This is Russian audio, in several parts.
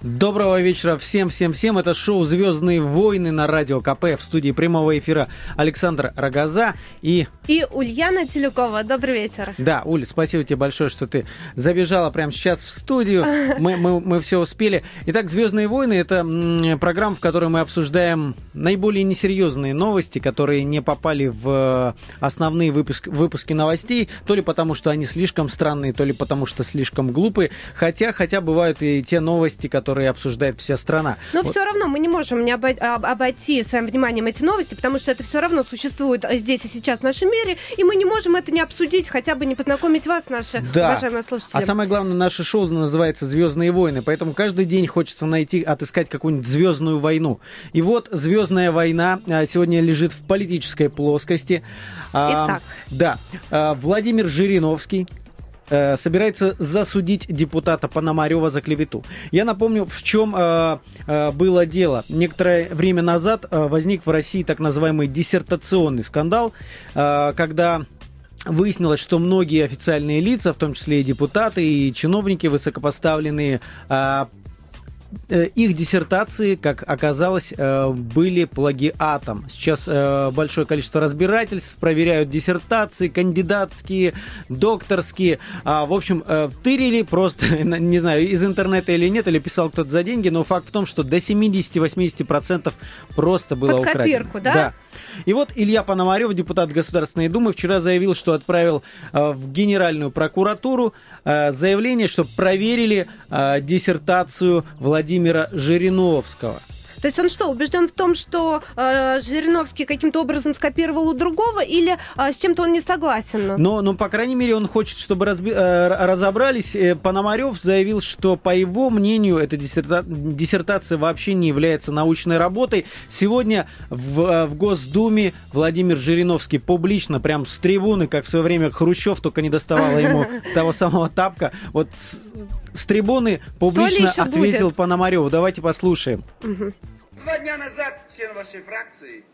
Доброго вечера всем-всем-всем. Это шоу «Звездные войны» на Радио КП. В студии прямого эфира Александр Рогоза и... И Ульяна Телюкова. Добрый вечер. Да, Уль, спасибо тебе большое, что ты забежала прямо сейчас в студию. Мы, мы, мы все успели. Итак, «Звездные войны» — это программа, в которой мы обсуждаем наиболее несерьезные новости, которые не попали в основные выпуск, выпуски новостей, то ли потому, что они слишком странные, то ли потому, что слишком глупые. Хотя, хотя бывают и те новости, которые которые обсуждает вся страна. Но вот. все равно мы не можем не обойти своим вниманием эти новости, потому что это все равно существует здесь и сейчас в нашем мире, и мы не можем это не обсудить, хотя бы не познакомить вас, наши да. уважаемые слушатели. А самое главное, наше шоу называется «Звездные войны», поэтому каждый день хочется найти, отыскать какую-нибудь звездную войну. И вот «Звездная война» а, сегодня лежит в политической плоскости. А, Итак. Да. А, Владимир Жириновский, э, собирается засудить депутата Пономарева за клевету. Я напомню, в чем э, э, было дело. Некоторое время назад э, возник в России так называемый диссертационный скандал, э, когда Выяснилось, что многие официальные лица, в том числе и депутаты, и чиновники высокопоставленные, э, их диссертации, как оказалось, э, были плагиатом. Сейчас э, большое количество разбирательств, проверяют диссертации, кандидатские, докторские. А, в общем, тырили просто, не знаю, из интернета или нет, или писал кто-то за деньги, но факт в том, что до 70-80% просто было Под украдено. копирку, да? Да. И вот Илья Пономарев, депутат Государственной Думы, вчера заявил, что отправил э, в Генеральную прокуратуру э, заявление, что проверили э, диссертацию Владимира Жириновского. То есть он что, убежден в том, что э, Жириновский каким-то образом скопировал у другого, или э, с чем-то он не согласен? Но, но, по крайней мере, он хочет, чтобы разби- э, разобрались. Э, Пономарев заявил, что, по его мнению, эта диссерта- диссертация вообще не является научной работой. Сегодня в, э, в Госдуме Владимир Жириновский публично, прям с трибуны, как в свое время Хрущев, только не доставала ему того самого тапка, вот с трибуны публично ответил будет? Пономареву. Давайте послушаем. Угу. Два дня назад член вашей фракции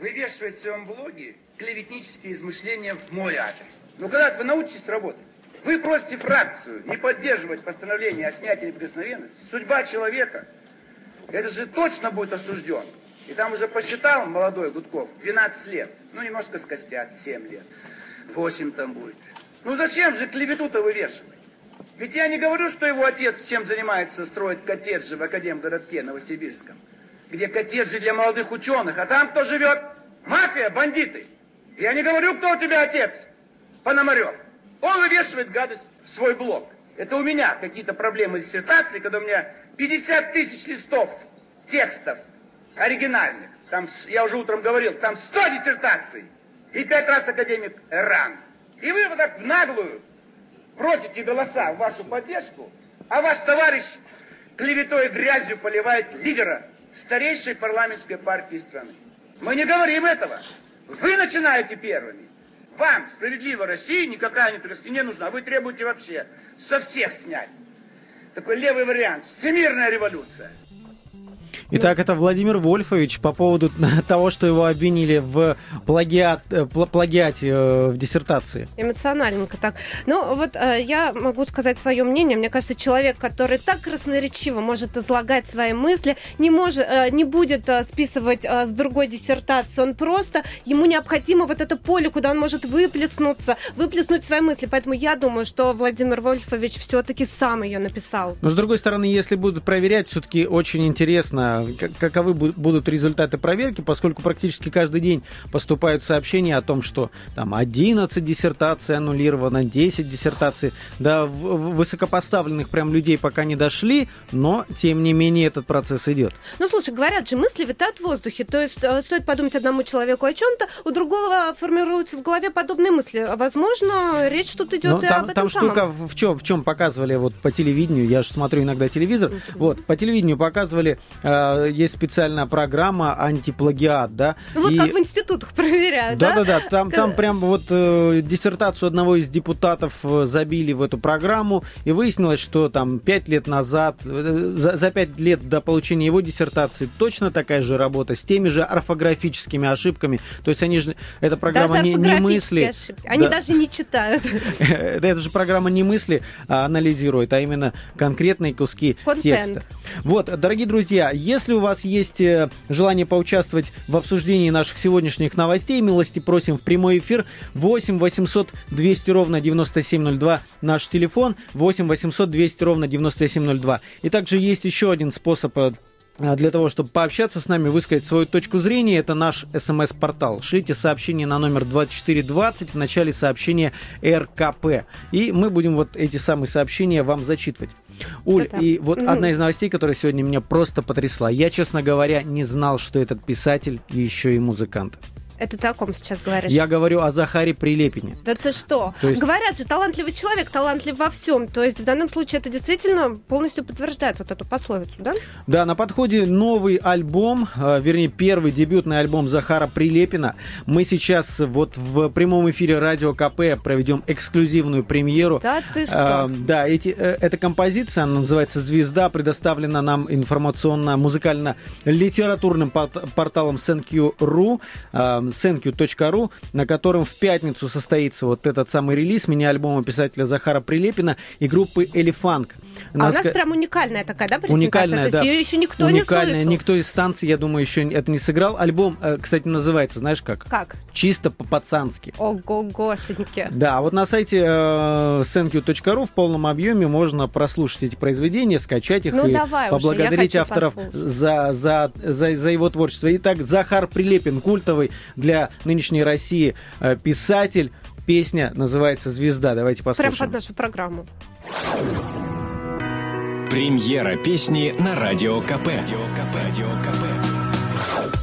вывешивает в своем блоге клеветнические измышления в мой адрес. Ну когда вы научитесь работать? Вы просите фракцию не поддерживать постановление о снятии неприкосновенности. Судьба человека, это же точно будет осужден. И там уже посчитал молодой Гудков, 12 лет. Ну, немножко скостят, 7 лет. 8 там будет. Ну, зачем же клевету-то вывешивать? Ведь я не говорю, что его отец чем занимается, строит коттеджи в Академгородке Новосибирском, где коттеджи для молодых ученых, а там кто живет? Мафия, бандиты. Я не говорю, кто у тебя отец, Пономарев. Он вывешивает гадость в свой блог. Это у меня какие-то проблемы с диссертацией, когда у меня 50 тысяч листов текстов оригинальных. Там, я уже утром говорил, там 100 диссертаций. И пять раз академик Эран. И вы вот так в наглую просите голоса в вашу поддержку, а ваш товарищ клеветой грязью поливает лидера старейшей парламентской партии страны. Мы не говорим этого. Вы начинаете первыми. Вам, справедливо России, никакая не не нужна. Вы требуете вообще со всех снять. Такой левый вариант. Всемирная революция. Итак, это Владимир Вольфович по поводу того, что его обвинили в плагиат, э, плагиате э, в диссертации. Эмоциональненько так. Ну, вот э, я могу сказать свое мнение. Мне кажется, человек, который так красноречиво может излагать свои мысли, не, может, не будет списывать с другой диссертации. Он просто, ему необходимо вот это поле, куда он может выплеснуться, выплеснуть свои мысли. Поэтому я думаю, что Владимир Вольфович все-таки сам ее написал. Но, с другой стороны, если будут проверять, все-таки очень интересно, каковы будут результаты проверки, поскольку практически каждый день поступают сообщения о том, что там 11 диссертаций аннулировано, 10 диссертаций. До высокопоставленных прям людей пока не дошли, но тем не менее этот процесс идет. Ну, слушай, говорят же, мысли витают в воздухе. То есть э, стоит подумать одному человеку о чем-то, у другого формируются в голове подобные мысли. Возможно, речь тут идет и там, об этом Там самом. штука в чем, в чем показывали вот по телевидению, я же смотрю иногда телевизор, вот, по телевидению показывали э, а, есть специальная программа антиплагиат, да. Ну, вот и... как в институтах проверяют, да? Да-да-да, там, там прям вот э, диссертацию одного из депутатов э, забили в эту программу, и выяснилось, что там пять лет назад, э, за, за пять лет до получения его диссертации точно такая же работа, с теми же орфографическими ошибками. То есть они же, эта программа даже не, не мысли. Ошибки. Они да. даже не читают. Это же программа не мысли анализирует, а именно конкретные куски текста. Вот, дорогие друзья, если у вас есть э, желание поучаствовать в обсуждении наших сегодняшних новостей, милости просим в прямой эфир 8 800 200 ровно 9702 наш телефон 8 800 200 ровно 9702. И также есть еще один способ э, для того, чтобы пообщаться с нами, высказать свою точку зрения, это наш смс-портал. Шлите сообщение на номер 2420 в начале сообщения РКП. И мы будем вот эти самые сообщения вам зачитывать. Уль, Это- и вот Мгм. одна из новостей, которая сегодня меня просто потрясла. Я, честно говоря, не знал, что этот писатель еще и музыкант. Это ты о ком сейчас говоришь? Я говорю о Захаре Прилепине. Да ты что? То есть- Говорят же, талантливый человек талантлив во всем. То есть в данном случае это действительно полностью подтверждает вот эту пословицу, да? Да, на подходе новый альбом, э, вернее, первый дебютный альбом Захара Прилепина. Мы сейчас вот в прямом эфире Радио КП проведем эксклюзивную премьеру. Да ты А, что? да, эти, э, эта композиция, она называется «Звезда», предоставлена нам информационно-музыкально-литературным порталом SenQ.ru, а, senq.ru, на котором в пятницу состоится вот этот самый релиз мини-альбома писателя Захара Прилепина и группы «Элефанк». А у нас Надо ска- прям уникальная такая, да? Уникальная, То да. ее еще никто Уникальная. не слышал. Никто из станций, я думаю, еще это не сыграл. Альбом, э, кстати, называется, знаешь как? Как? Чисто по-пацански. Ого-гошеньки. Да, вот на сайте э, в полном объеме можно прослушать эти произведения, скачать их Ну, и давай уже, поблагодарить хочу авторов послушать. за, за, за, за его творчество. Итак, Захар Прилепин, культовый для нынешней России э, писатель. Песня называется «Звезда». Давайте Прям послушаем. под нашу программу. Премьера песни на Радио КП. Радио КП. Седьмые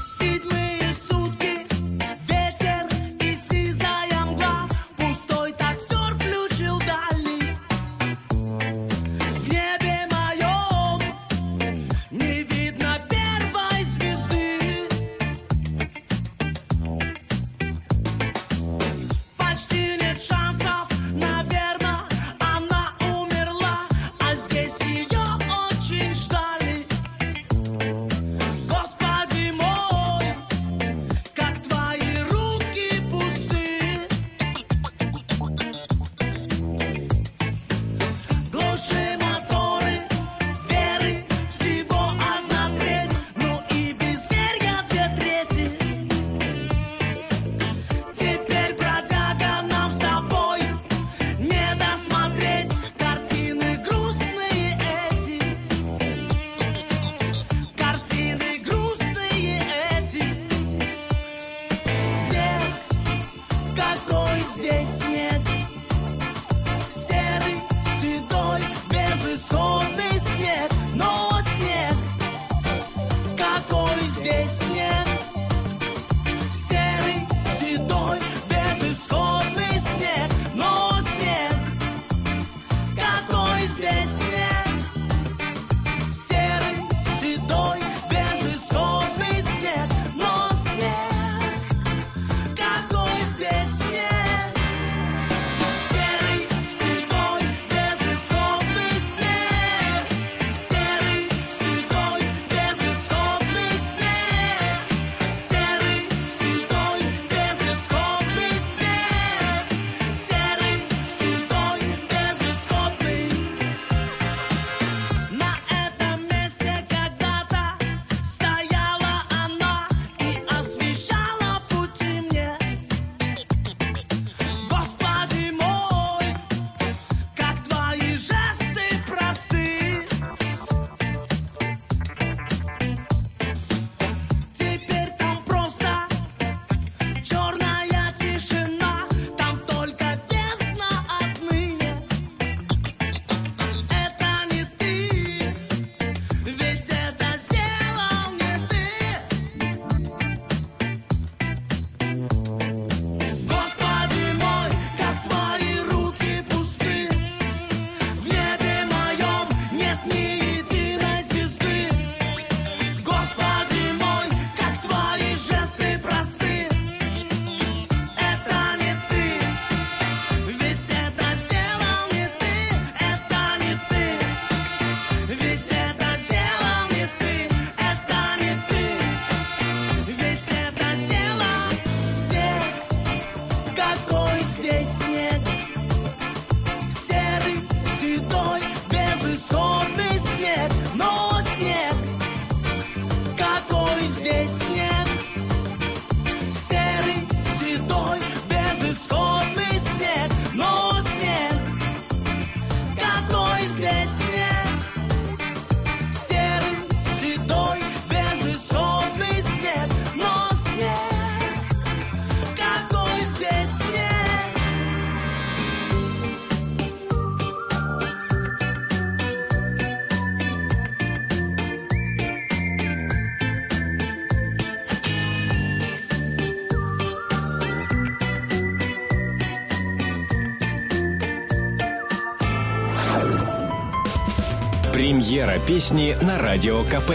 Премьера песни на Радио КП.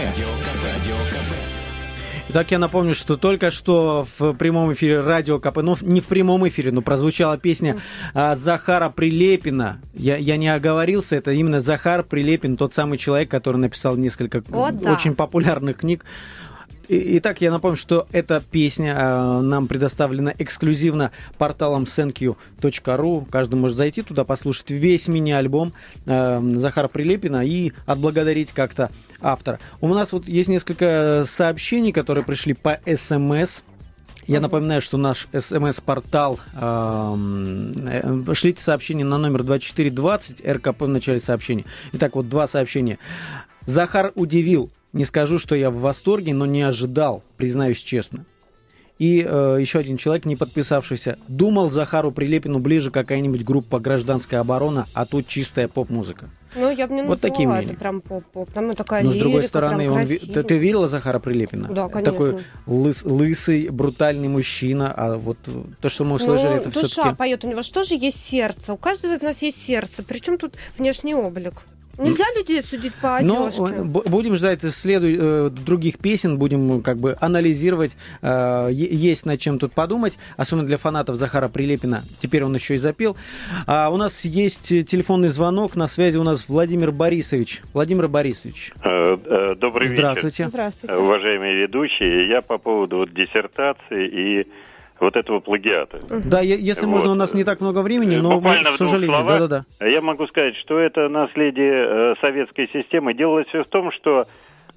Итак, я напомню, что только что в прямом эфире радио КП, ну, не в прямом эфире, но прозвучала песня а, Захара Прилепина. Я, я не оговорился, это именно Захар Прилепин, тот самый человек, который написал несколько О, да. очень популярных книг. Итак, я напомню, что эта песня а, нам предоставлена эксклюзивно порталом thankyou.ru. Каждый может зайти туда, послушать весь мини-альбом а, Захара Прилепина и отблагодарить как-то автора. У нас вот есть несколько сообщений, которые пришли по СМС. Я напоминаю, что наш смс-портал, эм, э, шлите сообщение на номер 2420, РКП в начале сообщения. Итак, вот два сообщения. Захар удивил. Не скажу, что я в восторге, но не ожидал, признаюсь честно. И э, еще один человек, не подписавшийся. Думал, Захару Прилепину ближе какая-нибудь группа «Гражданская оборона», а тут чистая поп-музыка. Ну, я бы не Вот такие мнения. это прям поп-поп. Там такая Но с другой лирика, стороны, он, ты, ты видела Захара Прилепина? Да, конечно. Такой лыс- лысый, брутальный мужчина, а вот то, что мы услышали, Ну, это душа все-таки... поет, у него же тоже есть сердце. У каждого из нас есть сердце. Причем тут внешний облик? Нельзя людей судить по одежке. б- будем ждать следу- э, других песен, будем э, как бы анализировать, э, есть над чем тут подумать, особенно для фанатов Захара Прилепина. Теперь он еще и запел. А у нас есть э, телефонный звонок, на связи у нас Владимир Борисович. Владимир Борисович, Э, э, Добрый здравствуйте. Здравствуйте. вечер, уважаемые ведущие. Я по поводу вот диссертации и вот этого плагиата. Да, если Вот. можно, у нас не так много времени, но, мы, Буквально к сожалению, словах. да-да-да. Я могу сказать, что это наследие э, советской системы. Делалось все в том, что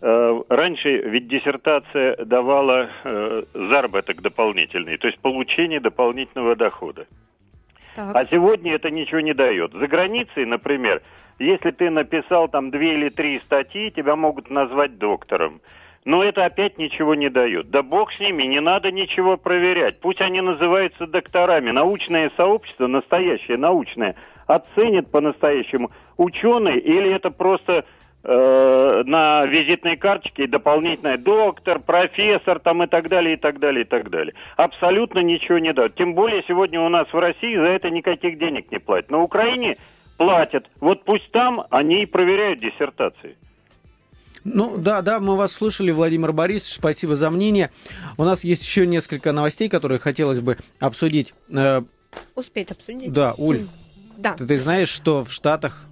э, раньше ведь диссертация давала э, заработок дополнительный, то есть получение дополнительного дохода. Так. А сегодня это ничего не дает. За границей, например, если ты написал там две или три статьи, тебя могут назвать доктором. Но это опять ничего не дает. Да бог с ними, не надо ничего проверять. Пусть они называются докторами. Научное сообщество, настоящее научное, оценит по-настоящему, ученый или это просто э, на визитной карточке дополнительное доктор, профессор там и так далее, и так далее, и так далее. Абсолютно ничего не дают. Тем более сегодня у нас в России за это никаких денег не платят. На Украине платят. Вот пусть там они и проверяют диссертации. Ну да, да, мы вас слушали, Владимир Борисович, спасибо за мнение. У нас есть еще несколько новостей, которые хотелось бы обсудить. Э, Успеть обсудить. да, Уль, Да. ты, ты знаешь, что в Штатах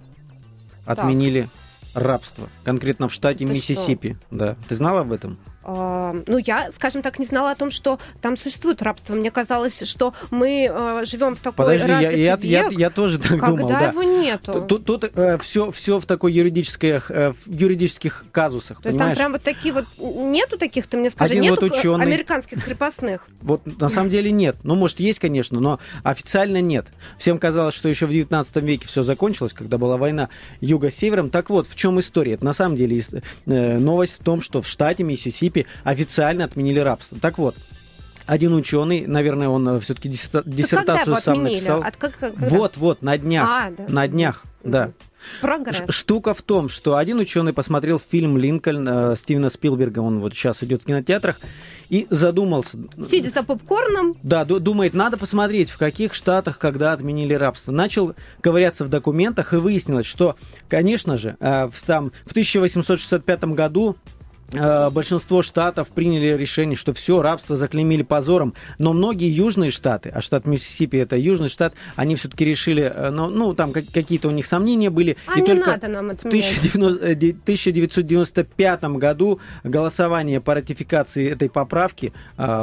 отменили рабство? Конкретно в штате Ты Миссисипи. Да. Ты знала об этом? Ну, я, скажем так, не знала о том, что там существует рабство. Мне казалось, что мы э, живем в такой Подожди, я, я, я, век, я тоже так когда думал, да. его нету. Тут, тут все, все в такой юридической, э, в юридических казусах, То есть там понимаешь? прям вот такие вот нету таких, ты мне скажи, Один нету вот к- ученый. американских крепостных. Вот на самом деле нет. Ну, может, есть, конечно, но официально нет. Всем казалось, что еще в 19 веке все закончилось, когда была война юга с севером. Так вот, в чем история? Это на самом деле э, новость в том, что в штате Миссисипи официально отменили рабство. Так вот, один ученый, наверное, он все-таки Так когда диссертацию сам отменили? написал. От как- когда? Вот, вот, на днях. А, да. На днях, да. Прогресс. Штука в том, что один ученый посмотрел фильм Линкольн э, Стивена Спилберга, он вот сейчас идет в кинотеатрах, и задумался. Сидя за попкорном, Да, ду- думает, надо посмотреть, в каких штатах, когда отменили рабство. Начал ковыряться в документах и выяснилось, что, конечно же, э, в, там, в 1865 году э, большинство штатов приняли решение, что все, рабство заклеймили позором. Но многие южные штаты, а штат Миссисипи это южный штат, они все-таки решили, э, ну, ну, там как- какие-то у них сомнения были. а не надо нам В отменять. 1990 э, 1995 году голосование по ратификации этой поправки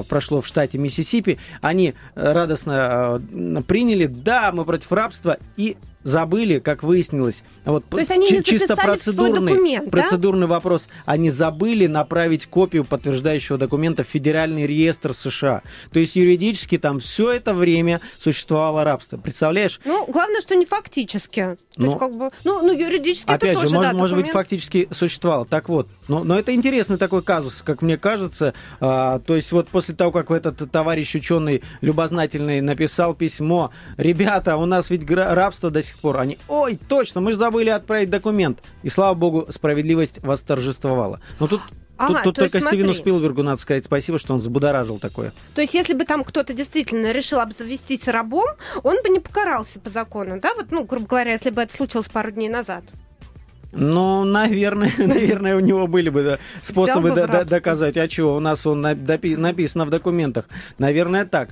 прошло в штате Миссисипи. Они э, радостно приняли, да, мы против рабства, и забыли, как выяснилось. Вот То есть они не чисто процедурный, документ, да? процедурный вопрос. Они забыли направить копию подтверждающего документа в Федеральный реестр США. То есть юридически там все это время существовало рабство. Представляешь? Ну, главное, что не фактически. Ну, есть, как бы, ну, ну, юридически Опять это же, тоже, может, да, может быть, документ. фактически существовало. Так вот, но, но это интересный такой казус, как мне кажется. А, то есть вот после того, как этот товарищ ученый любознательный написал письмо, ребята, у нас ведь рабство до сих пор. Они, ой, точно, мы же забыли отправить документ. И слава богу, справедливость восторжествовала. Но тут, Ага, тут, тут то только Стивену смотри. Спилбергу надо сказать спасибо, что он забудоражил такое. То есть, если бы там кто-то действительно решил обзавестись рабом, он бы не покарался по закону, да? Вот, ну, грубо говоря, если бы это случилось пару дней назад. Ну, наверное, наверное, у него были бы да, способы бы доказать. А что, у нас он на- допи- написано в документах. Наверное, так.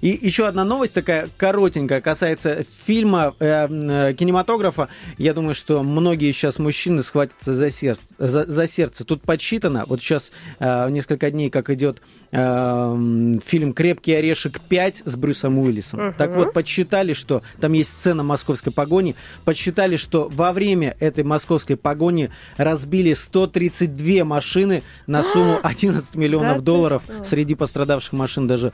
И еще одна новость такая коротенькая касается фильма, э, э, кинематографа. Я думаю, что многие сейчас мужчины схватятся за сердце. За, за сердце. Тут подсчитано, вот сейчас э, несколько дней, как идет э, фильм «Крепкий орешек 5» с Брюсом Уиллисом. Мгм. Так вот, подсчитали, что там есть сцена московской погони. Подсчитали, что во время этой московской погони разбили 132 машины на сумму 11 миллионов Да долларов. Среди пострадавших машин даже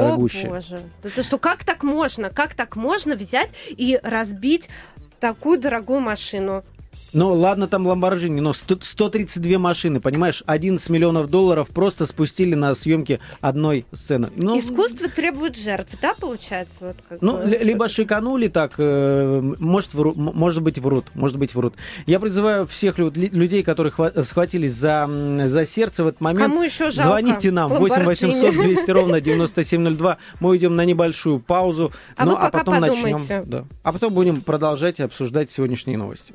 Ламборджини О, дорогущие. боже. Ты что, как так можно? Как так можно взять и разбить такую дорогую машину? Ну, ладно, там Ламборджини, но 100 132 машины, понимаешь, 11 миллионов долларов просто спустили на съемки одной сцены. Ну, Искусство требует жертв, да, получается? Вот как Ну, бы? ли- либо шиканули так, э, может, вру- может быть, врут, может быть, врут. Я призываю всех лю- ли- людей, которые хва- схватились за, за сердце в этот момент, Кому еще жалко? звоните нам, 8 800 Ламборджини. 200 ровно 9702. Мы уйдем на небольшую паузу, А ну, а потом начнем. подумайте. Да. А потом будем продолжать обсуждать сегодняшние новости.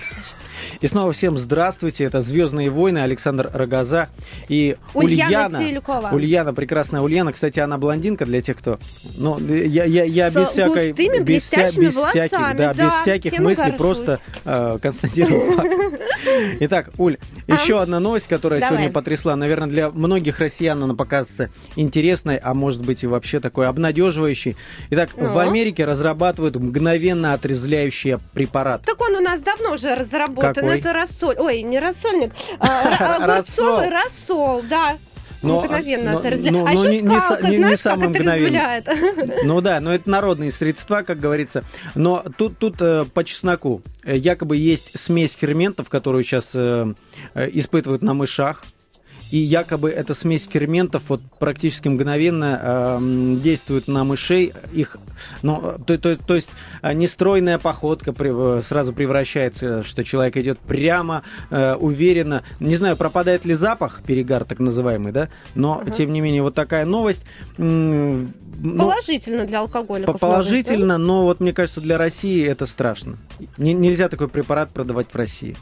И снова всем здравствуйте. Это «Звездные войны», Александр Рогоза и Ульяна Ульяна. Телюкова. Ульяна, прекрасная Ульяна. Кстати, она блондинка для тех, кто... Ну, я, я, я С без всякой... без, вся- без всяких, волосами, да, да, без всяких мыслей, горжусь. просто э, констатирую факт. Итак, Уль, еще одна новость, которая Давай. сегодня потрясла. Наверное, для многих россиян она покажется интересной, а может быть и вообще такой обнадеживающей. Итак, Ну? в Америке разрабатывают мгновенно отрезвляющий препарат. Так он у нас давно уже разработан. Какой? Это рассоль. Ой, не рассольник. а. Огурцовый рассол, да. Но- мгновенно но- отрезвляет. но- а но еще не- не скалка, не- не знаешь, самое как мгновенно. отрезвляет? Ну да, но это народные средства, как говорится. Но тут, тут э, по чесноку. Э, Якобы есть смесь ферментов, которую сейчас э, э, испытывают на мышах. И якобы эта смесь ферментов вот практически мгновенно э, действует на мышей. Их, ну, э, то, то- то есть э, нестройная походка при- э, сразу превращается, что человек идет прямо, э, уверенно. Не знаю, пропадает ли запах, перегар так называемый, да? Но, Ага. тем не менее, вот такая новость. М, ну, Положительно для алкоголиков. Положительно, но вот мне кажется, для России это страшно. Не- нельзя такой препарат продавать в России.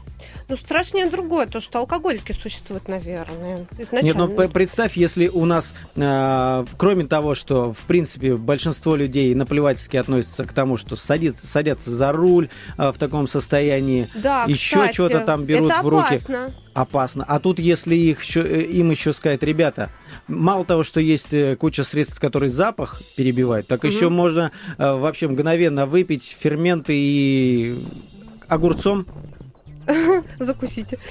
Ну, страшнее другое, то, что алкоголики существуют, наверное. Изначально. Нет, ну п- представь, если у нас, э, кроме того, что, в принципе, большинство людей наплевательски относятся к тому, что садится, садятся за руль э, в таком состоянии, да, еще что-то там берут в руки. опасно. опасно. А тут, если их еще, э, им еще сказать, ребята, мало того, что есть куча средств, которые запах перебивают, так Мгм. еще можно э, вообще мгновенно выпить ферменты и огурцом Закусите.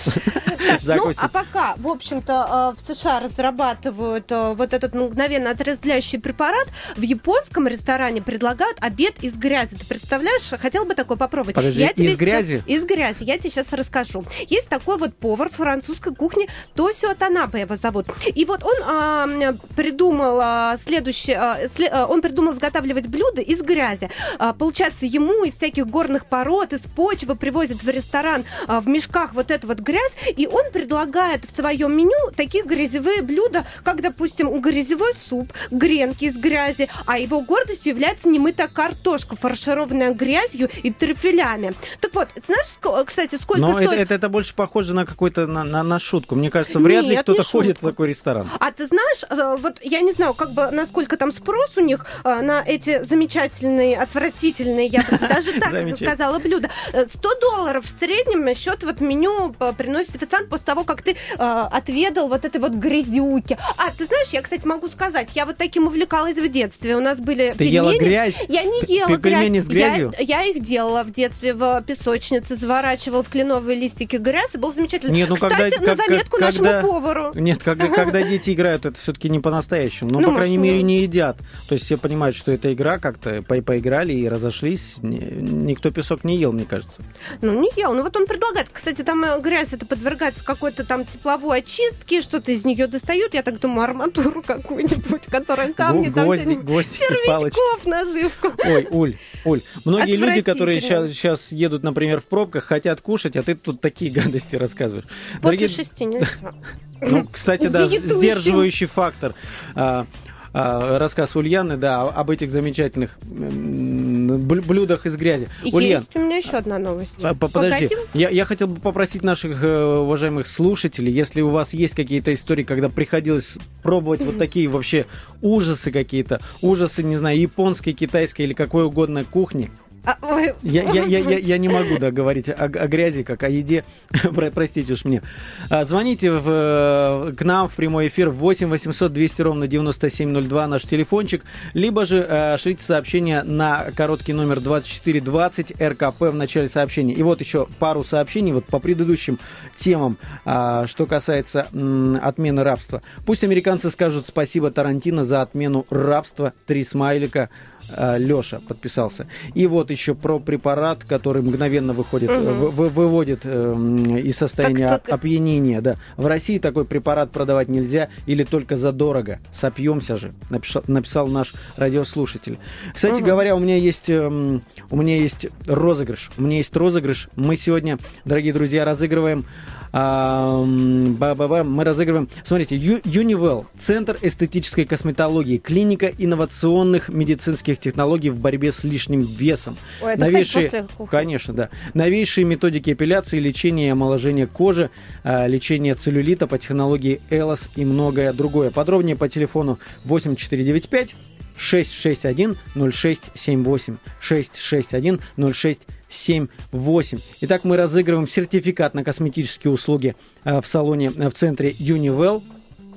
Ну, а пока, в общем-то, э, в США разрабатывают э, вот этот мгновенно отрезвляющий препарат, в японском ресторане предлагают обед из грязи. Ты представляешь, хотел бы такое попробовать? Подожди, Я тебе из сейчас- грязи? Из грязи. Я тебе сейчас расскажу. Есть такой вот повар французской кухни Тосио Танабе его зовут. И вот он а, придумал а, следующее, а, а, он придумал изготавливать блюда из грязи. А, получается, ему из всяких горных пород, из почвы привозят в ресторан в мешках вот эту вот грязь, и он предлагает в своем меню такие грязевые блюда, как, допустим, грязевой суп, гренки из грязи, а его гордостью является немытая картошка, фаршированная грязью и трюфелями. Так вот, знаешь, кстати, сколько Но это, стоит... это, это больше похоже на какой-то на, на, на шутку. Мне кажется, вряд ли Нет, кто-то не ходит в такой ресторан. А ты знаешь, э, вот я не знаю, как бы насколько там спрос у них э, на эти замечательные, отвратительные, я даже так сказала, блюда. Э, 100 долларов в среднем счет вот меню э, приносит официант после того, как ты э, отведал вот этой вот грязюки. А, ты знаешь, я, кстати, могу сказать, я вот таким увлекалась в детстве. У нас были Ты ела пельмени. грязь? Я не ела пельмени грязь. с грязью? Я, я их делала в детстве в песочнице, заворачивала в кленовые листики грязь, и было замечательно. Нет, ну Кстати, когда- на как- заметку нашему когда- повару. Нет, когда, когда дети играют, это все-таки не по-настоящему. Ну, Ну, по может, крайней ну- мере, не едят. То есть все понимают, что это игра, как-то по поиграли и разошлись. Ни- Никто песок не ел, мне кажется. Ну, не ел. Ну, вот он предлагает. Кстати, там э, грязь это подвергается какой-то там тепловой очистке, что-то из нее достают. Я так думаю, арматуру какую-нибудь, которая камни, Гу- там гвозди, гвозди, палочки. червячков, наживку. Ой, Уль, Уль, многие люди, которые Отвратительно. сейчас, едут, например, в пробках, хотят кушать, а ты тут такие гадости рассказываешь. После Дорогие- шести нельзя. Ну, кстати, да, сдерживающий фактор. А, рассказ Ульяны, да, об этих замечательных блюдах из грязи. Ульян, Есть у меня еще одна новость. а, по- Подожди, я, я хотел бы попросить наших э, уважаемых слушателей, если у вас есть какие-то истории, когда приходилось пробовать вот такие вообще ужасы какие-то, ужасы, не знаю, японской, китайской или какой угодно кухни, А, ой, я, я, я, я, я не могу да, говорить о, о грязи, как о еде. Про- Простите уж мне. А, Звоните в, э, к нам в прямой эфир 8 800 200 ровно 9702 наш телефончик. Либо же э, шлите сообщение на короткий номер 2420 РКП в начале сообщения. И вот еще пару сообщений вот по предыдущим темам, а, что касается м, отмены рабства. Пусть американцы скажут спасибо Тарантино за отмену рабства. Три смайлика. Леша подписался. И вот еще про препарат, который мгновенно выходит, Мгм. вы- вы- выводит эм, из состояния Так, так. опьянения. Да. В России такой препарат продавать нельзя или только задорого. Сопьемся же, написал, написал наш радиослушатель. Кстати Мгм. говоря, у меня есть эм, у меня есть розыгрыш. У меня есть розыгрыш. Мы сегодня, дорогие друзья, разыгрываем ам, ба-ба-ба, мы разыгрываем. Смотрите, Ю- Univel, Центр эстетической косметологии, клиника инновационных медицинских технологий в борьбе с лишним весом. Ой, это, Новейшие, кстати, после кухни. конечно, да. Новейшие методики эпиляции, лечения и омоложения кожи, а, лечение целлюлита по технологии Элос и многое другое. Подробнее по телефону 8495 661 0678 661 0678. Итак, мы разыгрываем сертификат на косметические услуги э, в салоне э, в центре Univel.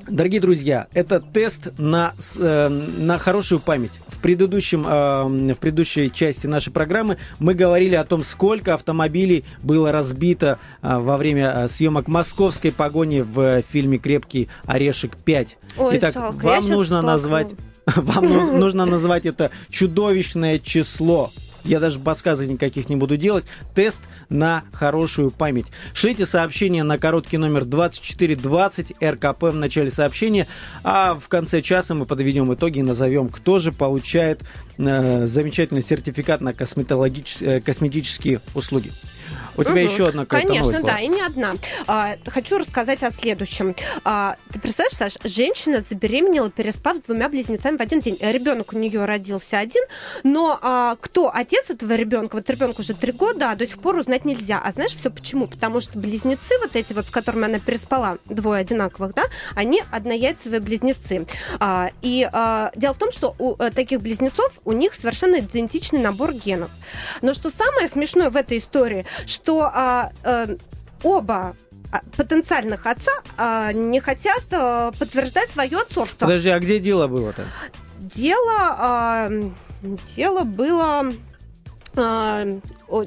Дорогие друзья, это тест на, э, на хорошую память. В, предыдущем, э, в предыдущей части нашей программы мы говорили о том, сколько автомобилей было разбито э, во время э, съемок московской погони в фильме «Крепкий орешек 5». Ой, Итак, жалко, вам нужно назвать вам ну- нужно назвать это чудовищное число. Я даже подсказок никаких не буду делать. Тест на хорошую память. Шлите сообщение на короткий номер 2420 РКП в начале сообщения, а в конце часа мы подведем итоги и назовем, кто же получает э, замечательный сертификат на косметологич- э, косметические услуги. У тебя Мгм. еще одна какая-то Конечно, новость да, была? и не одна. А, хочу рассказать о следующем. А, ты представляешь, Саш, женщина забеременела, переспав с двумя близнецами в один день. Ребенок у нее родился один, но а, кто отец этого ребенка? Вот ребенку уже три года, а до сих пор узнать нельзя. А знаешь все почему? Потому что близнецы, вот эти вот, с которыми она переспала, двое одинаковых, да, они однояйцевые близнецы. А, и а, дело в том, что у э, таких близнецов у них совершенно идентичный набор генов. Но что самое смешное в этой истории, что а, э, оба а, потенциальных отца а, не хотят а, подтверждать свое отцовство. Подожди, а где дело было-то? Дело, а, дело было... а,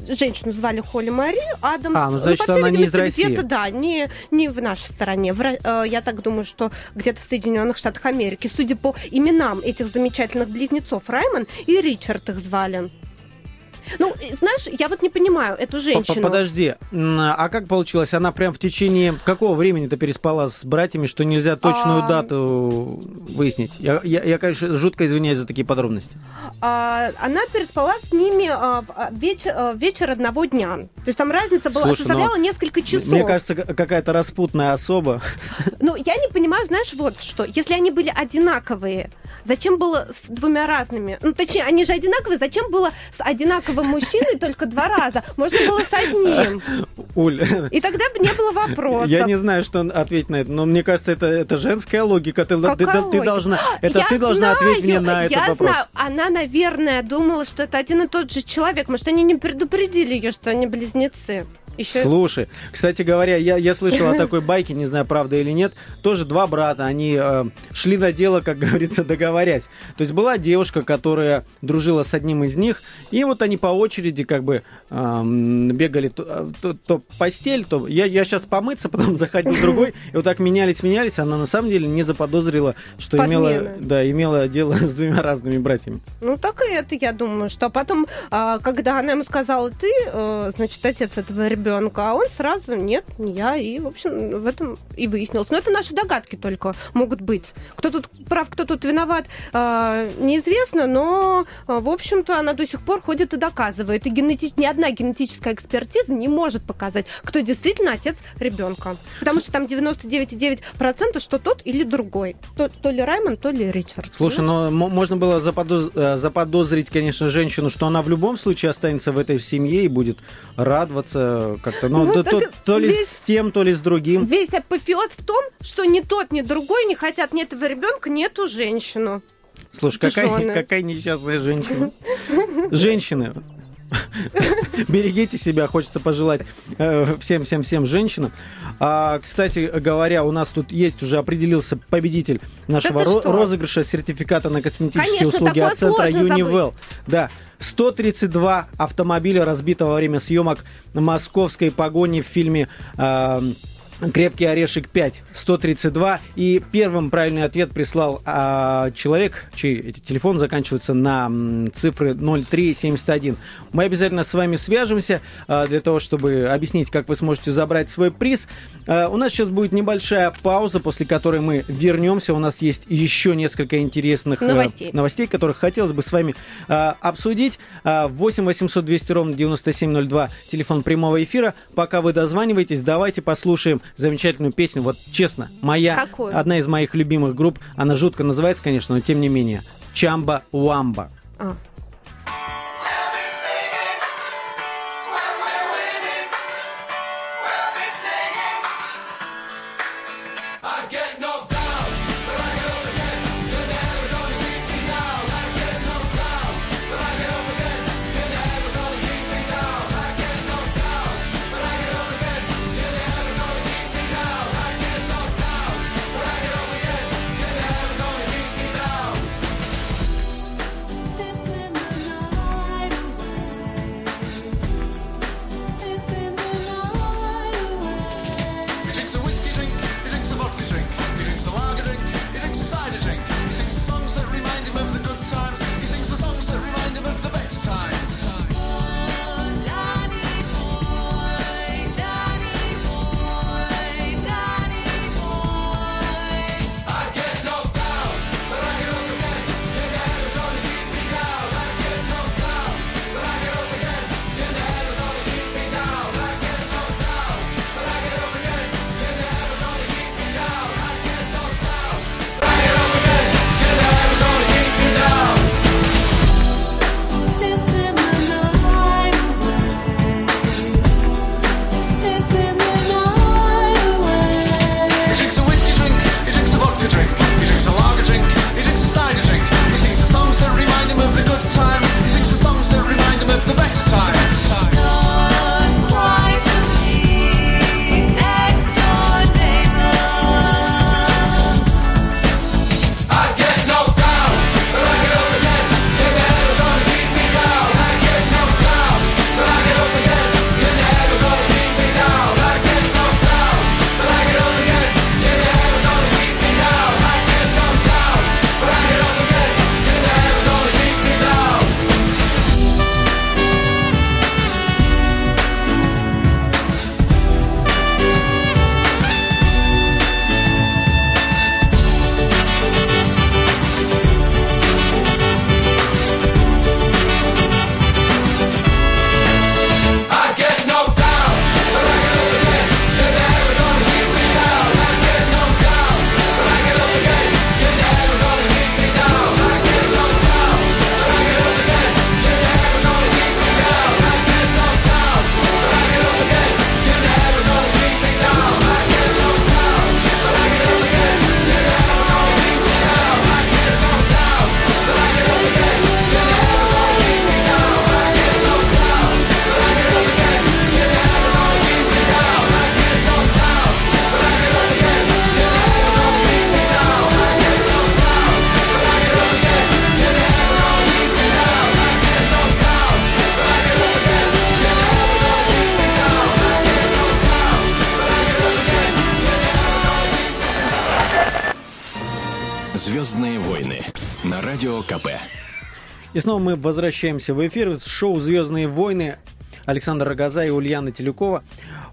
женщину звали Холли Мари Адамс. А, ну, значит, по она не из России. Где-то, да, не, не в нашей стране. В э, я так думаю, что где-то в Соединенных Штатах Америки. Судя по именам этих замечательных близнецов, Раймон и Ричард их звали. Ну, знаешь, я вот не понимаю эту женщину. Подожди, а как получилось? Она прям в течение какого времени-то переспала с братьями, что нельзя точную А. дату выяснить? Я, я, я, конечно, жутко извиняюсь за такие подробности. А, она переспала с ними а, а, веч- а, вечер одного дня. То есть там разница была, Слушай, ну, составляла несколько часов. Мне кажется, какая-то распутная особа. Ну, я не понимаю, знаешь, вот что. Если они были одинаковые, зачем было с двумя разными? Ну, точнее, они же одинаковые, зачем было с одинаковым мужчиной только два раза? Можно было с одним. Уль, И тогда бы не было вопросов. я не знаю, что ответить на это, но мне кажется, это, это женская логика. Ты, ты- Какая ты логика? должна, это Я ты должна знаю, ответить мне на этот я вопрос. Знаю. Она, наверное, думала, что это один и тот же человек. Может, они не предупредили ее, что они близнецы. Еще... Слушай, кстати говоря, я, я слышал о такой байке, не знаю, правда или нет. Тоже два брата, они э, шли на дело, как говорится, договорясь. То есть была девушка, которая дружила с одним из них, и вот они по очереди как бы эм, бегали то, э, то- то постель, то я, я сейчас помыться, потом заходил другой, и вот так менялись, менялись. Она на самом деле не заподозрила, что имела, да, имела дело с двумя разными братьями. Ну, так и это, я думаю, что потом, а, когда она ему сказала, ты, э, значит, отец этого ребенка, ребенка, а он сразу нет, не я, и, в общем, в этом и выяснилось. Но это наши догадки только могут быть. Кто тут прав, кто тут виноват, а, неизвестно, но, в общем-то, она до сих пор ходит и доказывает. И генетич... ни одна генетическая экспертиза не может показать, кто действительно отец ребенка. Потому что там 99,9% что тот или другой. То, то ли Раймонд, то ли Ричард. Слушай, Понимаешь? но м- можно было заподоз- э, заподозрить, конечно, женщину, что она в любом случае останется в этой семье и будет радоваться как-то. Ну, Ну, то, так то- то ли весь- с тем, то ли с другим. Весь апофеоз в том, что ни тот, ни другой не хотят ни этого ребенка, ни эту женщину. Слушай, какая, какая несчастная женщина. Женщины, берегите себя, хочется пожелать всем-всем-всем женщинам. А, кстати говоря, у нас тут есть уже определился победитель нашего ро- розыгрыша сертификата на косметические Конечно, услуги от центра. Univel. Да, 132 автомобиля разбито во время съемок московской погони в фильме а, Крепкий орешек 5, 132. И первым правильный ответ прислал а, человек, чей телефон заканчивается на м, цифры 0371. Мы обязательно с вами свяжемся а, для того, чтобы объяснить, как вы сможете забрать свой приз. А, у нас сейчас будет небольшая пауза, после которой мы вернемся. У нас есть еще несколько интересных э, Новостей. новостей, которых хотелось бы с вами а, обсудить. А, 8 800 200 ровно 9702, телефон прямого эфира. Пока вы дозваниваетесь, давайте послушаем замечательную песню. Вот честно, моя, Какую? одна из моих любимых групп, она жутко называется, конечно, но тем не менее. Чамба Уамба. А. И снова мы возвращаемся в эфир с шоу «Звездные войны». Александр Рогоза и Ульяна Телюкова.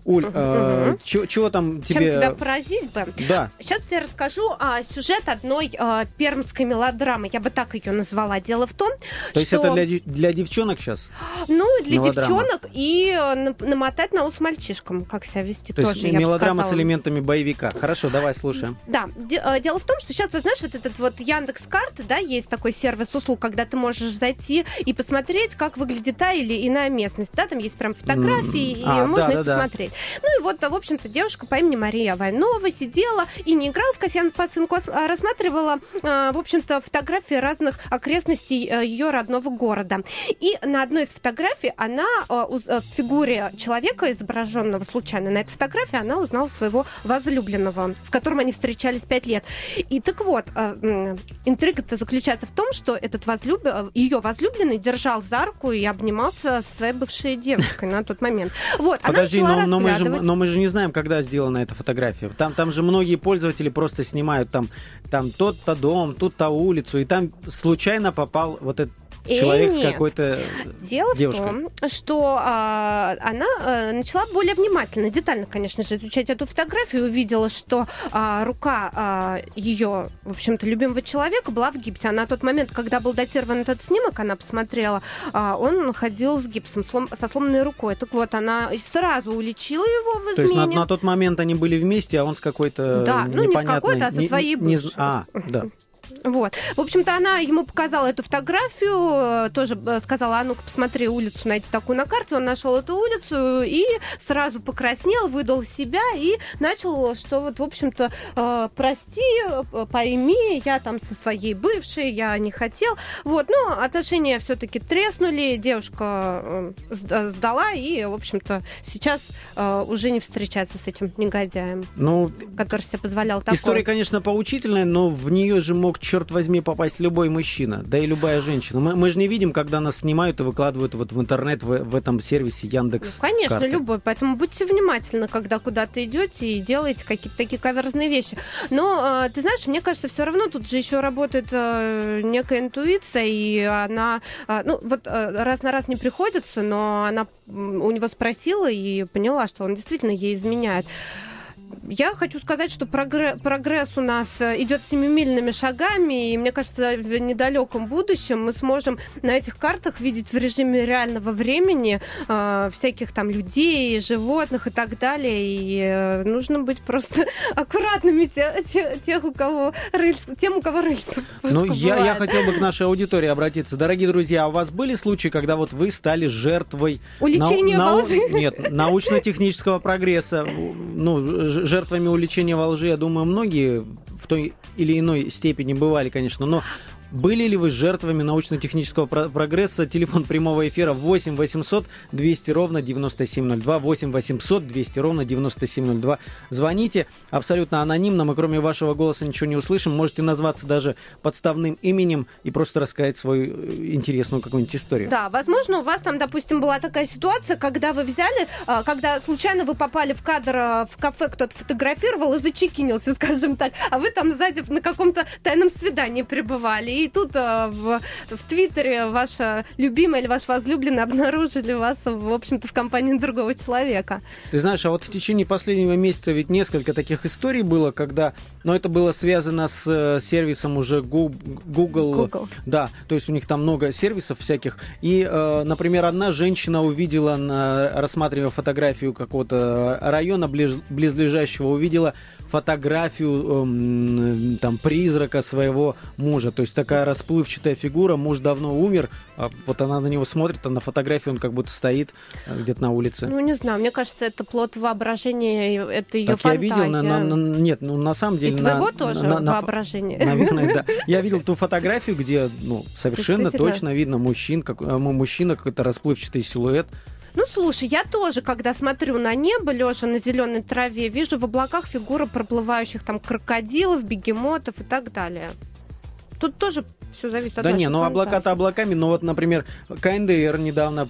Уль, Мгм, э, мгм. чё- чего там Чем тебе... тебя поразить бы? Да, Сейчас я расскажу а, сюжет одной а, пермской мелодрамы. Я бы так ее назвала. Дело в том, то есть что... это для, для девчонок сейчас? Ну, для Мелодрама. девчонок и э, на- намотать на ус мальчишкам, как себя вести То тоже, есть я мелодрама с элементами боевика. Хорошо, давай слушаем. Да, э, дело в том, что сейчас, вот знаешь, вот этот вот Яндекс карты, да, есть такой сервис услуг, когда ты можешь зайти и посмотреть, как выглядит та или иная местность, да, там есть прям фотографии, и а, можно да, их да, да. посмотреть. Ну и вот, в общем-то, девушка по имени Мария Войнова сидела и не играла в Касьян Пацинку, а рассматривала, э, в общем-то, фотографии разных окрестностей э, ее родного города. И на одной из фотографий она э, в фигуре человека, изображенного случайно на этой фотографии, она узнала своего возлюбленного, с которым они встречались пять лет. И так вот, интрига-то заключается в том, что этот возлюб... ее возлюбленный держал за руку и обнимался с своей бывшей девушкой на тот момент. Вот, Подожди, но, но мы же, но мы же не знаем, когда сделана эта фотография. Там, там же многие пользователи просто снимают там, там тот-то дом, тут-то улицу, и там случайно попал вот этот Э, человек с нет. какой-то Дело девушкой. в том, что а, она а, начала более внимательно, детально, конечно же, изучать эту фотографию увидела, что а, рука ее, в общем-то, любимого человека была в гипсе. А на тот момент, когда был датирован этот снимок, она посмотрела, а, он ходил с гипсом, слом- со сломанной рукой. Так вот, она сразу уличила его в То есть на, измене. на тот момент они были вместе, а он с какой-то Да, ну, не с какой-то, а со своей не- бывшей. А, да. Вот. В общем-то, она ему показала эту фотографию, э, тоже э, сказала, а ну-ка посмотри улицу, найди такую на карте. Он нашел эту улицу и сразу покраснел, выдал себя и начал, что вот, в общем-то, э, прости, пойми, я там со своей бывшей, я не хотел. Вот, но отношения все-таки треснули, девушка сда- сдала и, в общем-то, сейчас уже не встречается с этим негодяем, Ну, который себе позволял такое. история, конечно, поучительная, но в нее же мог, черт возьми, попасть любой мужчина, да и любая женщина. Мы, мы же не видим, когда нас снимают и выкладывают вот в интернет в, в этом сервисе Яндекс. Ну, конечно, карты. любой. Поэтому будьте внимательны, когда куда-то идете и делаете какие-то такие каверзные вещи. Но, э, ты знаешь, мне кажется, все равно тут же еще работает э, некая интуиция, и она, э, ну, вот э, раз на раз не приходится, но она у него спросила и поняла, что он действительно ей изменяет. Я хочу сказать, что прогре- прогресс у нас э, идет семимильными шагами, и мне кажется, в недалеком будущем мы сможем на этих картах видеть в режиме реального времени э, всяких там людей, животных и так далее. И э, нужно быть просто аккуратными те- те- тех, у кого рыльца, тем, у кого рыльца. Ну, я, я хотел бы к нашей аудитории обратиться. Дорогие друзья, а у вас были случаи, когда вот вы стали жертвой Уличение нау- лжи. Нет, научно-технического прогресса. Ну, жертвами уличения во лжи, я думаю, многие в той или иной степени бывали, конечно, но были ли вы жертвами научно-технического про- прогресса? Телефон прямого эфира 8 800 200 ровно 9702. 8 800 200 ровно 9702. Звоните абсолютно анонимно. Мы кроме вашего голоса ничего не услышим. Можете назваться даже подставным именем и просто рассказать свою э, интересную какую-нибудь историю. Да, возможно, у вас там, допустим, была такая ситуация, когда вы взяли, а, когда случайно вы попали в кадр а, в кафе, кто-то фотографировал и зачекинился, скажем так, а вы там сзади на каком-то тайном свидании пребывали. И тут а, в, в Твиттере ваша любимая или ваш возлюбленный обнаружили вас, в общем-то, в компании другого человека. Ты знаешь, а вот в течение последнего месяца ведь несколько таких историй было, когда, но это было связано с э, сервисом уже Google, Google. Да, то есть у них там много сервисов всяких. И, э, например, одна женщина увидела, рассматривая фотографию какого-то района ближ- близлежащего, увидела фотографию эм, там призрака своего мужа. То есть такая расплывчатая фигура, муж давно умер, а вот она на него смотрит, а на фотографии он как будто стоит э, где-то на улице. Ну, не знаю, мне кажется, это плод воображения, и это ее Так я фантазия. видел, на, на- на- нет, ну на самом И деле... твоего на- тоже на- на- воображение. Наверное, да. Я видел ту фотографию, где, ну, совершенно точно видно мужчин, как, э, мужчина, какой-то расплывчатый силуэт. Ну, слушай, я тоже, когда смотрю на небо, лежа на зеленой траве, вижу в облаках фигуры проплывающих там крокодилов, бегемотов и так далее. Тут тоже Все зависит от Да не, ну облака-то облаками, но вот, например, КНДР недавно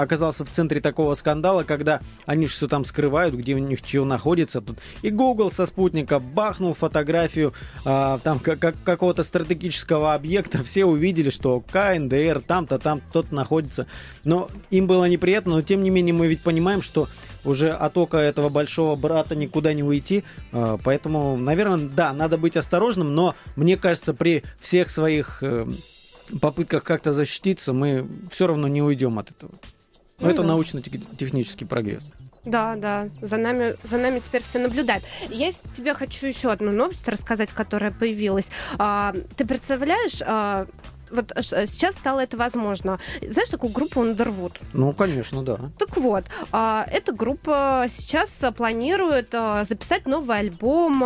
оказался в центре такого скандала, когда они все там скрывают, где у них чего находится. Тут и Google со спутника бахнул фотографию а, там как, как- какого-то стратегического объекта, все увидели, что КНДР там-то, там кто-то находится. Но им было неприятно, но тем не менее мы ведь понимаем, что уже от ока этого большого брата никуда не уйти. А, Поэтому, наверное, да, надо быть осторожным, но мне кажется, при всех своих э, попытках как-то защититься, мы все равно не уйдем от этого. Но Ну это научно-технический прогресс. Да, да, за нами, за нами теперь все наблюдают. Я тебе хочу еще одну новость рассказать, которая появилась. А, ты представляешь, а, вот ш- сейчас стало это возможно. Знаешь такую группу Underwood? Ну, конечно, да. Так вот, а, эта группа сейчас а, планирует а, записать новый альбом,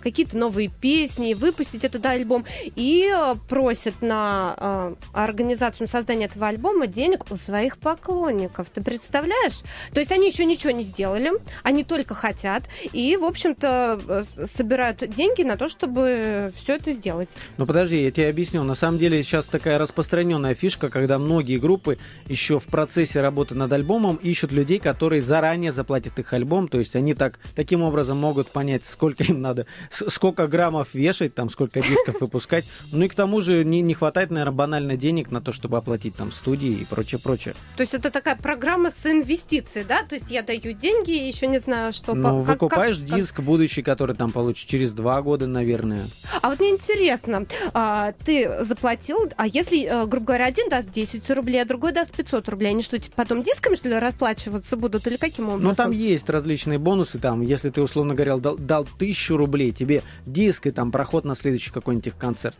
какие-то новые песни, выпустить этот альбом и просит на организацию создания этого альбома денег у своих поклонников. Ты представляешь? То есть они еще ничего не сделали, они только хотят и, в общем-то, э, собирают деньги на то, чтобы все это сделать. Но подожди, я тебе объясню. На самом деле сейчас такая распространенная фишка, когда многие группы еще в процессе работы над альбомом ищут людей, которые заранее заплатят их альбом. То есть они так, таким образом могут понять, сколько им надо, сколько граммов вешать, там, сколько дисков выпускать. Ну и к тому же не, не хватает, наверное, банально денег на то, чтобы оплатить там студии и прочее, прочее. То есть это такая программа с инвестицией, да? То есть я даю деньги, еще не знаю, что... Ну, по- как- выкупаешь как- как- диск будущий, который там получишь через два года, наверное. А вот мне интересно, а, ты заплатил, а если, э, грубо говоря, один даст 10 рублей, а другой даст 500 рублей, они что, типа, потом дисками, что ли, расплачиваться будут или каким образом? Ну, там есть различные бонусы, там, если ты, условно говоря, дал, дал тысячу рублей, тебе диск и там проход на следующий какой-нибудь их концерт.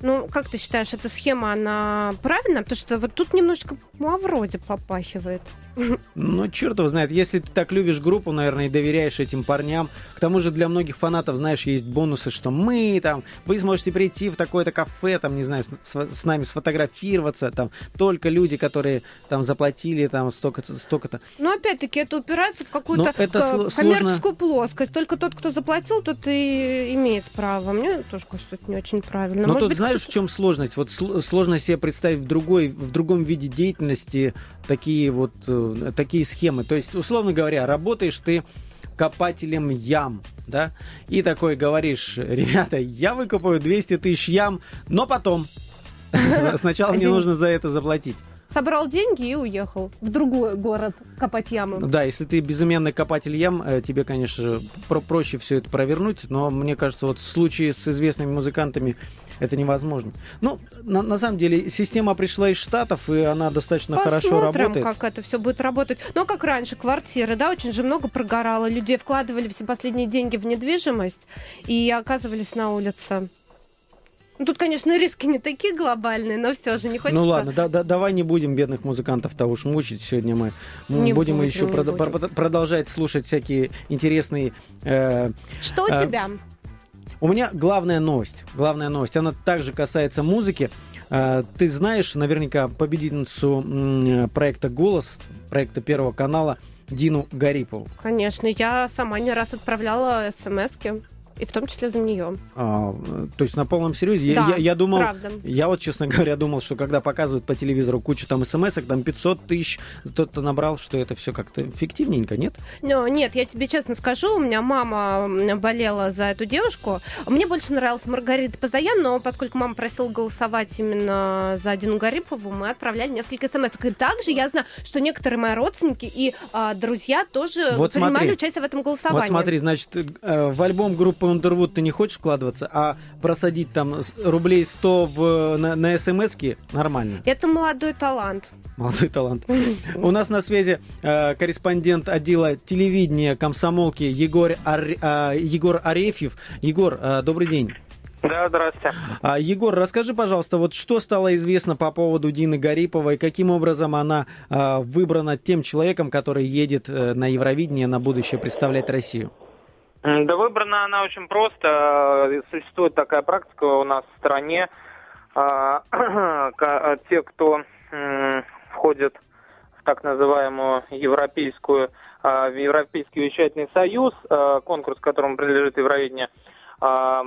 Ну, как ты считаешь, эта схема, она правильная? Потому что вот тут немножко ну, а вроде попахивает. Ну, черт его знает, если ты так любишь группу, наверное, и доверяешь этим парням. К тому же для многих фанатов, знаешь, есть бонусы, что мы там, вы сможете прийти в такое-то кафе, там, не знаю, с, с нами сфотографироваться, там, только люди, которые там заплатили там столько-то, столько-то. Но опять-таки это упирается в какую-то это э, коммерческую плоскость. Только тот, кто заплатил, тот и имеет право. Мне тоже кажется, это не очень правильно. Но Может тут быть, знаешь, в чем сложность? Вот сл- сложно себе представить в, другой, в другом виде деятельности такие вот э, такие схемы. То есть, условно говоря, работаешь ты копателем ям, да, и такой говоришь, ребята, я выкопаю 200 тысяч ям, но потом. Сначала мне нужно за это заплатить. собрал деньги и уехал в другой город копать ямы. Да, если ты безымянный копатель ям, э, тебе, конечно, про- проще все это провернуть, но мне кажется, вот в случае с известными музыкантами это невозможно. Ну, на, на самом деле, система пришла из Штатов, и она достаточно хорошо Посмотрим, работает. как это все будет работать. Но как раньше, квартиры, да, очень же много прогорало. Люди вкладывали все последние деньги в недвижимость и оказывались на улице. Ну, тут, конечно, риски не такие глобальные, но все же не хочется. Ну ладно, да, да- давай не будем бедных музыкантов-то уж мучить. Сегодня мы Не будем, будем, еще не прода- будем. про- продолжать слушать всякие интересные э, Что у А, тебя? У меня главная новость. Главная новость. Она также касается музыки. Э, Ты знаешь наверняка победительницу проекта «Голос», проекта Первого канала Дину Гарипову. Конечно, я сама не раз отправляла смс-ки, и в том числе за нее. А, то есть на полном серьезе. Да, я, я думал, Правда. я вот, честно говоря, думал, что когда показывают по телевизору кучу там смс там 500 тысяч, кто-то набрал, что это все как-то фиктивненько, нет? Но, нет, я тебе честно скажу, у меня мама болела за эту девушку. Мне больше нравилась Маргарита Позаян, но поскольку мама просила голосовать именно за Дину Гарипову, мы отправляли несколько смс. И также я знаю, что некоторые мои родственники и а, друзья тоже Вот принимали смотри. участие в этом голосовании. Вот смотри, значит, э, в альбом группы Underwood ты не хочешь вкладываться, а просадить там рублей 100 в, на, на смс-ки нормально. Это молодой талант. Молодой талант. У нас на связи э, корреспондент отдела телевидения комсомолки Егор, Ар- а, Егор Арефьев. Егор, э, добрый день. Да, здрасте. А, Егор, расскажи, пожалуйста, вот что стало известно по поводу Дины Гариповой, каким образом она а, выбрана тем человеком, который едет э, на Евровидение на будущее представлять Россию? Да выбрана она очень просто. Э, Существует такая практика у нас в стране. А, ка- Те, кто входит в так называемую европейскую, а, в Европейский вещательный союз, а, конкурс, которому принадлежит Евровидение, А,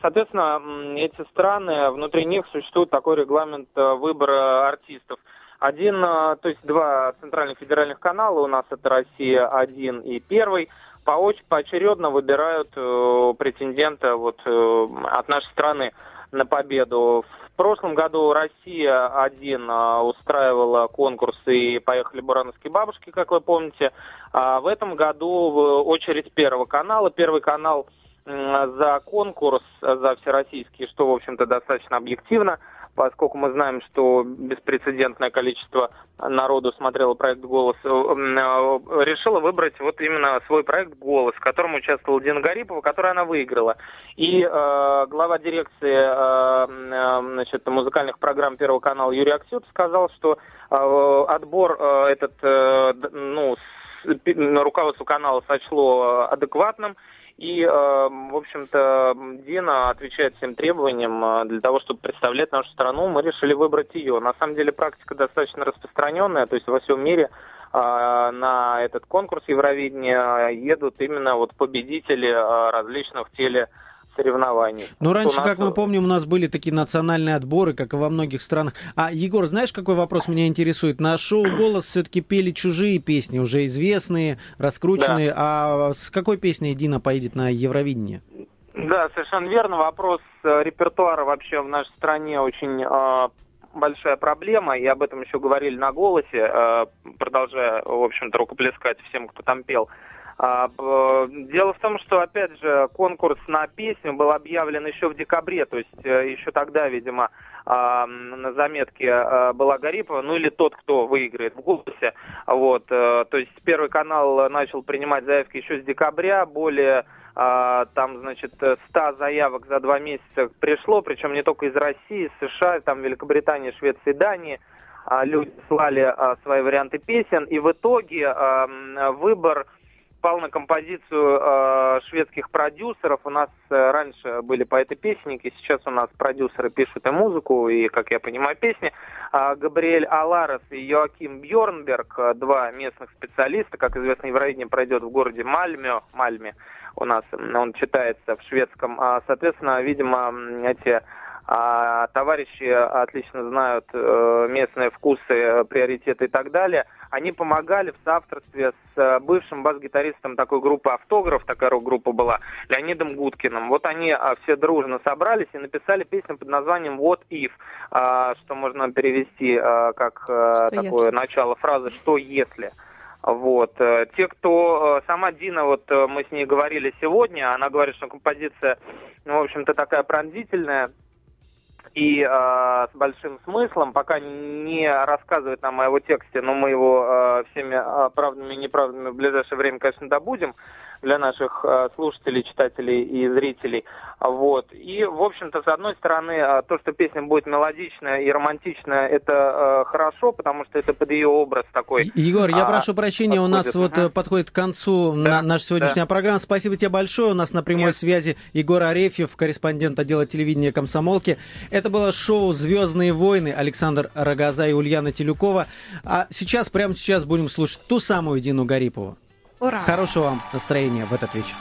Соответственно, эти страны, внутри них существует такой регламент э, выбора артистов. Один, э, то есть два центральных федеральных канала, у нас это Россия один и первый, пооч- поочередно выбирают э, претендента вот, э, от нашей страны на победу. В прошлом году Россия один э, устраивала конкурс и поехали бурановские бабушки, как вы помните. А в этом году в очередь Первого канала. Первый канал за конкурс, э, за всероссийский, что, в общем-то, достаточно объективно, поскольку мы знаем, что беспрецедентное количество народу смотрело проект «Голос», э, э, решила выбрать вот именно свой проект «Голос», в котором участвовала Дина Гарипова, который она выиграла. И э, глава дирекции э, э, значит, музыкальных программ Первого канала Юрий Аксют сказал, что э, отбор э, этот, э, ну, руководство канала сочло адекватным, и, э, в общем-то, Дина отвечает всем требованиям э, для того, чтобы представлять нашу страну. Мы решили выбрать ее. На самом деле практика достаточно распространенная, то есть во всем мире э, на этот конкурс Евровидения едут именно вот победители различных телесоревнований. Ну, раньше, нас, как мы помним, у нас были такие национальные отборы, как и во многих странах. А, Егор, знаешь, какой вопрос меня интересует? На шоу «Голос» все-таки пели чужие песни, уже известные, раскрученные. А с какой песней Дина поедет на Евровидение? Да, совершенно верно. Вопрос э, репертуара вообще в нашей стране очень э, большая проблема, и об этом еще говорили на голосе, э, продолжая, в общем-то, рукоплескать всем, кто там пел. Дело в том, что, опять же, конкурс на песню был объявлен еще в декабре, то есть э, еще тогда, видимо, а, на заметке а, была Гарипова, ну или тот, кто выиграет в голосе. Вот, э, то есть Первый канал начал принимать заявки еще с декабря, более а, там, значит, э, 100 заявок за два месяца пришло, причем не только из России, США, там Великобритании, Швеции, Дании. А, Люди слали а, свои варианты песен, и в итоге а, выбор пал на композицию э, шведских продюсеров. У нас э, раньше были поэты-песенники, сейчас у нас продюсеры пишут и музыку, и, как я понимаю, песни. А Габриэль Аларес и Йоаким Бьорнберг, э, два местных специалиста, как известно, Евровидение пройдет в городе Мальме, Мальме у нас, он читается в шведском. А, соответственно, видимо, эти а, товарищи отлично знают э, местные вкусы, э, приоритеты и так далее. Они помогали в соавторстве с э, бывшим бас-гитаристом такой группы «Автограф», такая рок-группа была, Леонидом Гудкиным. Вот они а, все дружно собрались и написали песню под названием «What if», а, что можно перевести как Что такое если? начало фразы «что если». Вот. э, Те, кто... э, Сама Дина, вот э, мы с ней говорили сегодня, она говорит, что композиция, ну, в общем-то, такая пронзительная, и э, с большим смыслом, пока не рассказывает нам о его тексте, но мы его э, всеми э, правдами и неправдами в ближайшее время, конечно, добудем для наших э, слушателей, читателей и зрителей. Вот. И, в общем-то, с одной стороны, э, то, что песня будет мелодичная и романтичная, это э, хорошо, потому что это под ее образ такой. Егор, я а, прошу прощения, у нас подходит. вот э, подходит к концу Да, на- наша сегодняшняя программа. Спасибо тебе большое. У нас на прямой Нет. связи Егор Арефьев, корреспондент отдела телевидения комсомолки. Это было шоу «Звездные войны» Александр Рогоза и Ульяна Телюкова. А сейчас, прямо сейчас будем слушать ту самую Дину Гарипову. Ура! Хорошего вам настроения в этот вечер.